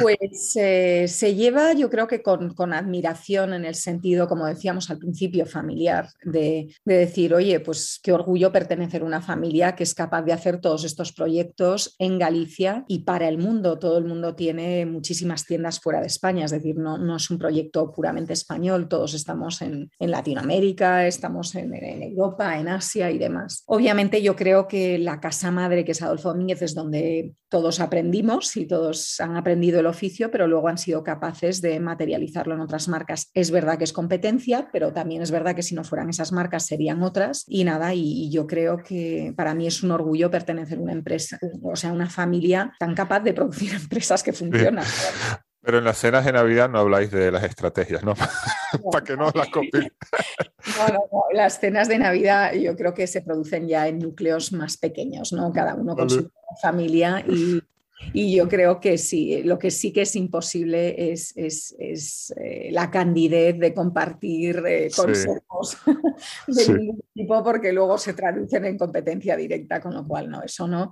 Pues eh, se lleva, yo creo que con, admiración en el sentido, como decíamos al principio, familiar, de, de, decir, oye, pues qué orgullo pertenecer a una familia que es capaz de hacer todos estos proyectos en Galicia y para el mundo. Todo el mundo tiene muchísimas tiendas fuera de España, es decir, no, no es un proyecto puramente español, todos estamos en, en Latinoamérica, estamos en, en, Europa, en Asia y demás. Obviamente yo creo que la casa madre, que es Adolfo Domínguez, es donde todos aprendimos y todos han aprendido el oficio, pero luego han sido capaces de materializarlo en otras marcas. Es verdad que es competencia, pero también es verdad que si no fueran esas marcas serían otras. Y nada, y, yo creo que para mí es un orgullo pertenecer a una empresa, o sea, una familia tan capaz de producir empresas que funcionan. Pero en las cenas de Navidad no habláis de las estrategias, ¿no? Para que no las copien. No, no, no, Las cenas de Navidad yo creo que se producen ya en núcleos más pequeños, ¿no? Cada uno con su familia y, y yo creo que sí, lo que sí que es imposible es, es, es eh, la candidez de compartir eh, consejos de sí. ningún tipo porque luego se traducen en competencia directa, con lo cual no, eso no.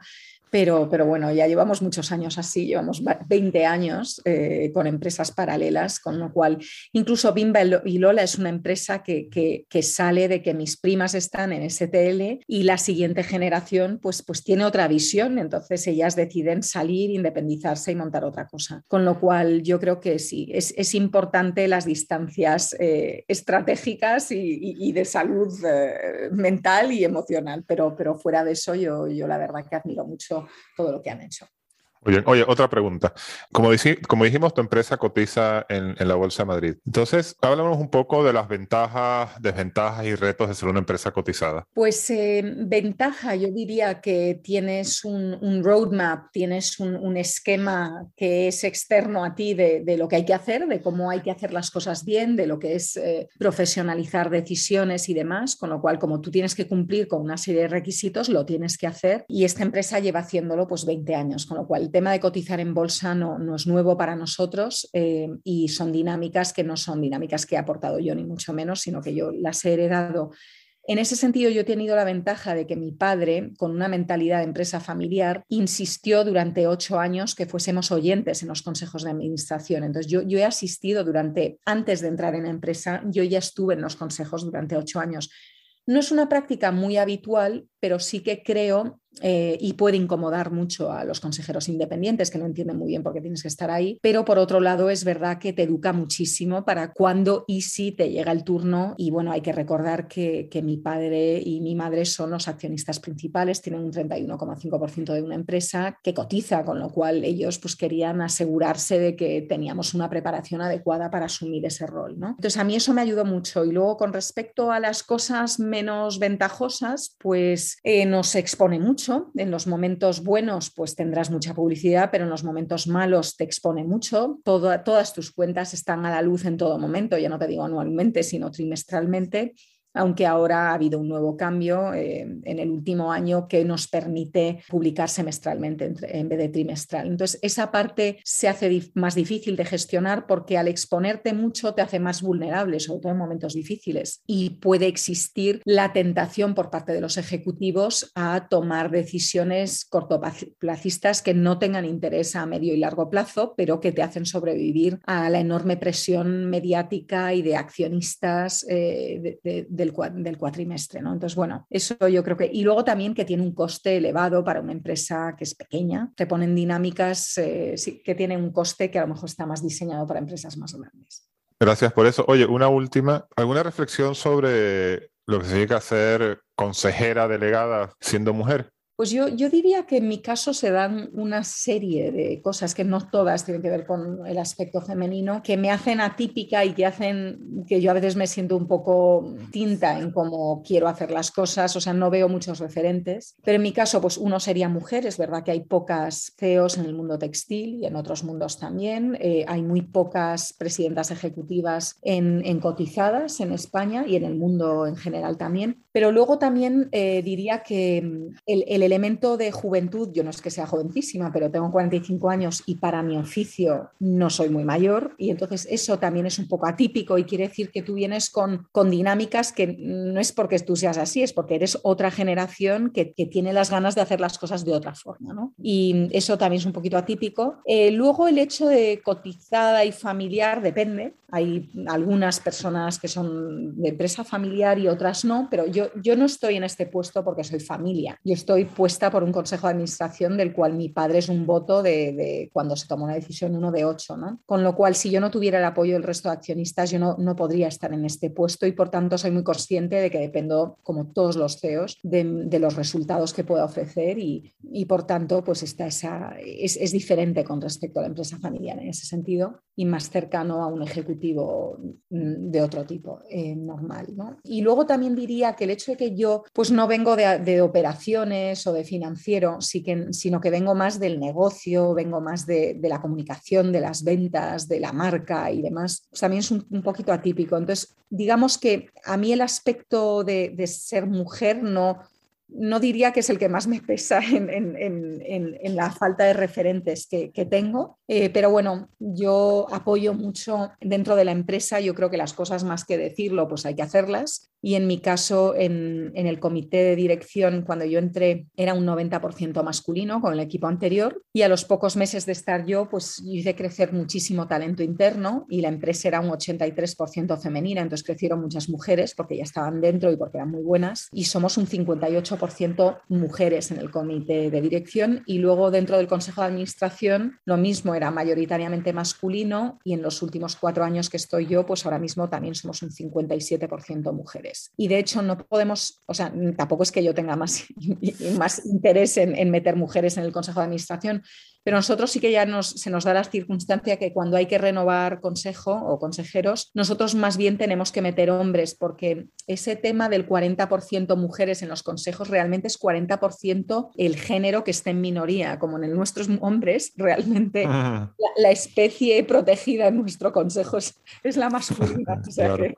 Pero, pero, bueno, ya llevamos muchos años así, llevamos 20 años eh, con empresas paralelas, con lo cual incluso Bimba y Lola es una empresa que, que, que, sale de que mis primas están en STL y la siguiente generación pues, pues tiene otra visión, entonces ellas deciden salir, independizarse y montar otra cosa. Con lo cual yo creo que sí, es, es importante las distancias eh, estratégicas y, y, y, de salud eh, mental y emocional, pero, pero fuera de eso yo, yo la verdad que admiro mucho todo lo que han hecho. Oye, otra pregunta. Como, dijimos, tu empresa cotiza en, la Bolsa de Madrid. Entonces, háblanos un poco de las ventajas, desventajas y retos de ser una empresa cotizada. Pues eh, ventaja, yo diría que tienes un, roadmap, tienes un, esquema que es externo a ti de, de, lo que hay que hacer, de cómo hay que hacer las cosas bien, de lo que es eh, profesionalizar decisiones y demás, con lo cual, como tú tienes que cumplir con una serie de requisitos, lo tienes que hacer. Y esta empresa lleva haciéndolo pues 20 años, con lo cual tema de cotizar en bolsa no, no es nuevo para nosotros eh, y son dinámicas que no son dinámicas que he aportado yo, ni mucho menos, sino que yo las he heredado. En ese sentido, yo he tenido la ventaja de que mi padre, con una mentalidad de empresa familiar, insistió durante ocho años que fuésemos oyentes en los consejos de administración. Entonces, yo, yo he asistido durante, antes de entrar en la empresa, yo ya estuve en los consejos durante ocho años. No es una práctica muy habitual pero sí que creo eh, y puede incomodar mucho a los consejeros independientes que no entienden muy bien por qué tienes que estar ahí, pero por otro lado es verdad que te educa muchísimo para cuando y si te llega el turno y bueno, hay que recordar que, que mi padre y mi madre son los accionistas principales, tienen un 31,5% de una empresa que cotiza, con lo cual ellos pues querían asegurarse de que teníamos una preparación adecuada para asumir ese rol. ¿no? Entonces a mí eso me ayudó mucho y luego con respecto a las cosas menos ventajosas, pues eh, nos expone mucho en los momentos buenos, pues tendrás mucha publicidad, pero en los momentos malos te expone mucho. todas tus cuentas están a la luz en todo momento, ya no te digo anualmente, sino trimestralmente aunque ahora ha habido un nuevo cambio eh, en el último año que nos permite publicar semestralmente en vez de trimestral. Entonces, esa parte se hace más difícil de gestionar porque al exponerte mucho te hace más vulnerable, sobre todo en momentos difíciles, y puede existir la tentación por parte de los ejecutivos a tomar decisiones cortoplacistas que no tengan interés a medio y largo plazo, pero que te hacen sobrevivir a la enorme presión mediática y de accionistas eh, del, cuatrimestre. ¿no? Entonces, bueno, eso yo creo que... Y luego también que tiene un coste elevado para una empresa que es pequeña. Te ponen dinámicas eh, que tienen un coste que a lo mejor está más diseñado para empresas más grandes. Gracias por eso. Oye, una última. ¿Alguna reflexión sobre lo que significa ser consejera delegada siendo mujer? Pues yo, yo, diría que en mi caso se dan una serie de cosas que no todas tienen que ver con el aspecto femenino, que me hacen atípica y que hacen que yo a veces me siento un poco tinta en cómo quiero hacer las cosas, o sea, no veo muchos referentes, pero en mi caso, pues uno sería mujer, es verdad que hay pocas CEOs en el mundo textil y en otros mundos también, eh, hay muy pocas presidentas ejecutivas en, en, cotizadas en España y en el mundo en general también, pero luego también eh, diría que el, el elemento de juventud, yo no es que sea jovencísima, pero tengo 45 años y para mi oficio no soy muy mayor y entonces eso también es un poco atípico y quiere decir que tú vienes con, con dinámicas que no es porque tú seas así, es porque eres otra generación que, que tiene las ganas de hacer las cosas de otra forma. ¿no? Y eso también es un poquito atípico. Eh, luego el hecho de cotizada y familiar depende. Hay algunas personas que son de empresa familiar y otras no, pero yo, yo no estoy en este puesto porque soy familia. Yo estoy puesta por un consejo de administración del cual mi padre es un voto de, cuando se tomó una decisión uno de ocho. ¿no? Con lo cual, si yo no tuviera el apoyo del resto de accionistas, yo no, no podría estar en este puesto y por tanto soy muy consciente de que dependo, como todos los CEOs, de, los resultados que pueda ofrecer y, y por tanto, pues está esa, es, es, diferente con respecto a la empresa familiar en ese sentido y más cercano a un ejecutivo de otro tipo, eh, normal. ¿no? Y luego también diría que el hecho de que yo pues no vengo de, operaciones o de financiero, sino que vengo más del negocio, vengo más de, la comunicación, de las ventas, de la marca y demás, también es un, poquito atípico. Entonces, digamos que a mí el aspecto de, ser mujer no, no diría que es el que más me pesa en, la falta de referentes que, que tengo, eh, pero bueno, yo apoyo mucho dentro de la empresa, yo creo que las cosas más que decirlo, pues hay que hacerlas. Y en mi caso, en, el comité de dirección, cuando yo entré, era un 90% masculino con el equipo anterior. Y a los pocos meses de estar yo, pues hice crecer muchísimo talento interno y la empresa era un 83% femenina, entonces crecieron muchas mujeres porque ya estaban dentro y porque eran muy buenas. Y somos un 58% mujeres en el comité de dirección. Y luego dentro del consejo de administración lo mismo era mayoritariamente masculino. Y en los últimos cuatro años que estoy yo pues ahora mismo también somos un 57% mujeres y de hecho no podemos o sea tampoco es que yo tenga más, más interés en, en meter mujeres en el consejo de administración pero nosotros sí que ya nos, se nos da la circunstancia que cuando hay que renovar consejo o consejeros, nosotros más bien tenemos que meter hombres, porque ese tema del 40% mujeres en los consejos realmente es 40% el género que está en minoría, como en el nuestros hombres, realmente la, la, especie protegida en nuestro consejo es, es la masculina. O sea claro. que...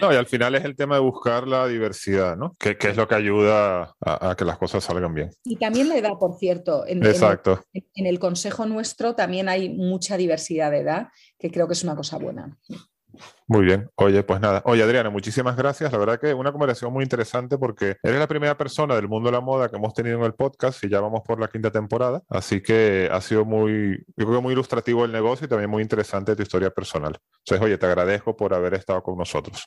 No, y al final es el tema de buscar la diversidad, ¿no? Que, que es lo que ayuda a, a, que las cosas salgan bien. Y también la edad, por cierto. En, Exacto. En el, en el, consejo nuestro también hay mucha diversidad de edad, que creo que es una cosa buena. Muy bien. Oye, pues nada. Oye, Adriana, muchísimas gracias. La verdad que una conversación muy interesante porque eres la primera persona del mundo de la moda que hemos tenido en el podcast y ya vamos por la quinta temporada. Así que ha sido muy, yo creo muy ilustrativo el negocio y también muy interesante tu historia personal. Entonces, oye, te agradezco por haber estado con nosotros.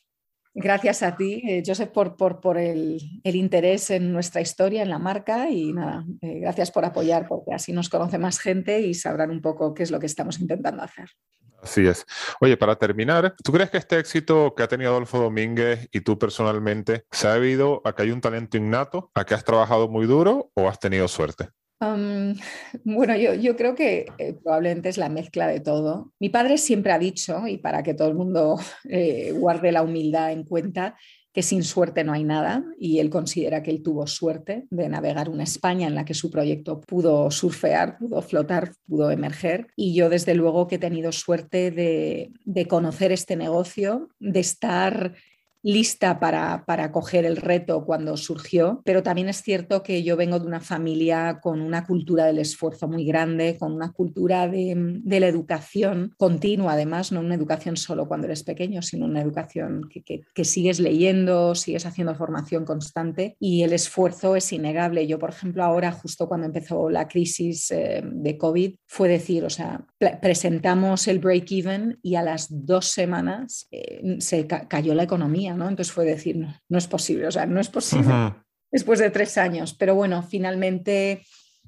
Gracias a ti, eh, Joseph, por, el, interés en nuestra historia, en la marca y nada, eh, gracias por apoyar porque así nos conoce más gente y sabrán un poco qué es lo que estamos intentando hacer. Así es. Oye, para terminar, ¿tú crees que este éxito que ha tenido Adolfo Domínguez y tú personalmente se ha debido a que hay un talento innato, a que has trabajado muy duro o has tenido suerte? Bueno, yo, yo, creo que eh, probablemente es la mezcla de todo. Mi padre siempre ha dicho, y para que todo el mundo eh, guarde la humildad en cuenta, que sin suerte no hay nada y él considera que él tuvo suerte de navegar una España en la que su proyecto pudo surfear, pudo flotar, pudo emerger y yo desde luego que he tenido suerte de, de conocer este negocio, de estar lista para, para coger el reto cuando surgió, pero también es cierto que yo vengo de una familia con una cultura del esfuerzo muy grande, con una cultura de, la educación continua, además, no una educación solo cuando eres pequeño, sino una educación que, sigues leyendo, sigues haciendo formación constante y el esfuerzo es innegable. Yo, por ejemplo, ahora, justo cuando empezó la crisis eh, de COVID, fue decir, o sea, presentamos el break-even y a las dos semanas eh, se cayó la economía entonces fue decir, no, no es posible, o sea, no es posible después de tres años, pero bueno, finalmente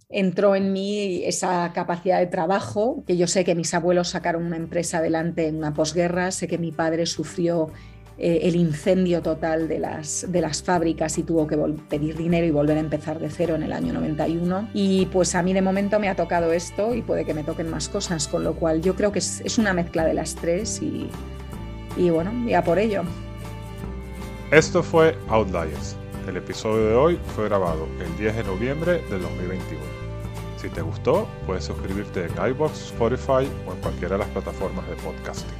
entró en mí esa capacidad de trabajo, que yo sé que mis abuelos sacaron una empresa adelante en una posguerra, sé que mi padre sufrió eh, el incendio total de las, de las fábricas y tuvo que pedir dinero y volver a empezar de cero en el año 91. Y pues a mí de momento me ha tocado esto y puede que me toquen más cosas, con lo cual yo creo que es, es una mezcla de las tres y, y bueno, ya por ello. Esto fue Outliers. El episodio de hoy fue grabado el 10 de noviembre del 2021. Si te gustó, puedes suscribirte en iBox, Spotify o en cualquiera de las plataformas de podcasting.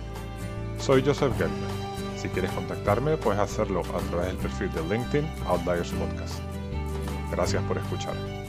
Soy Joseph Gelman. Si quieres contactarme, puedes hacerlo a través del perfil de LinkedIn Outliers Podcast. Gracias por escuchar.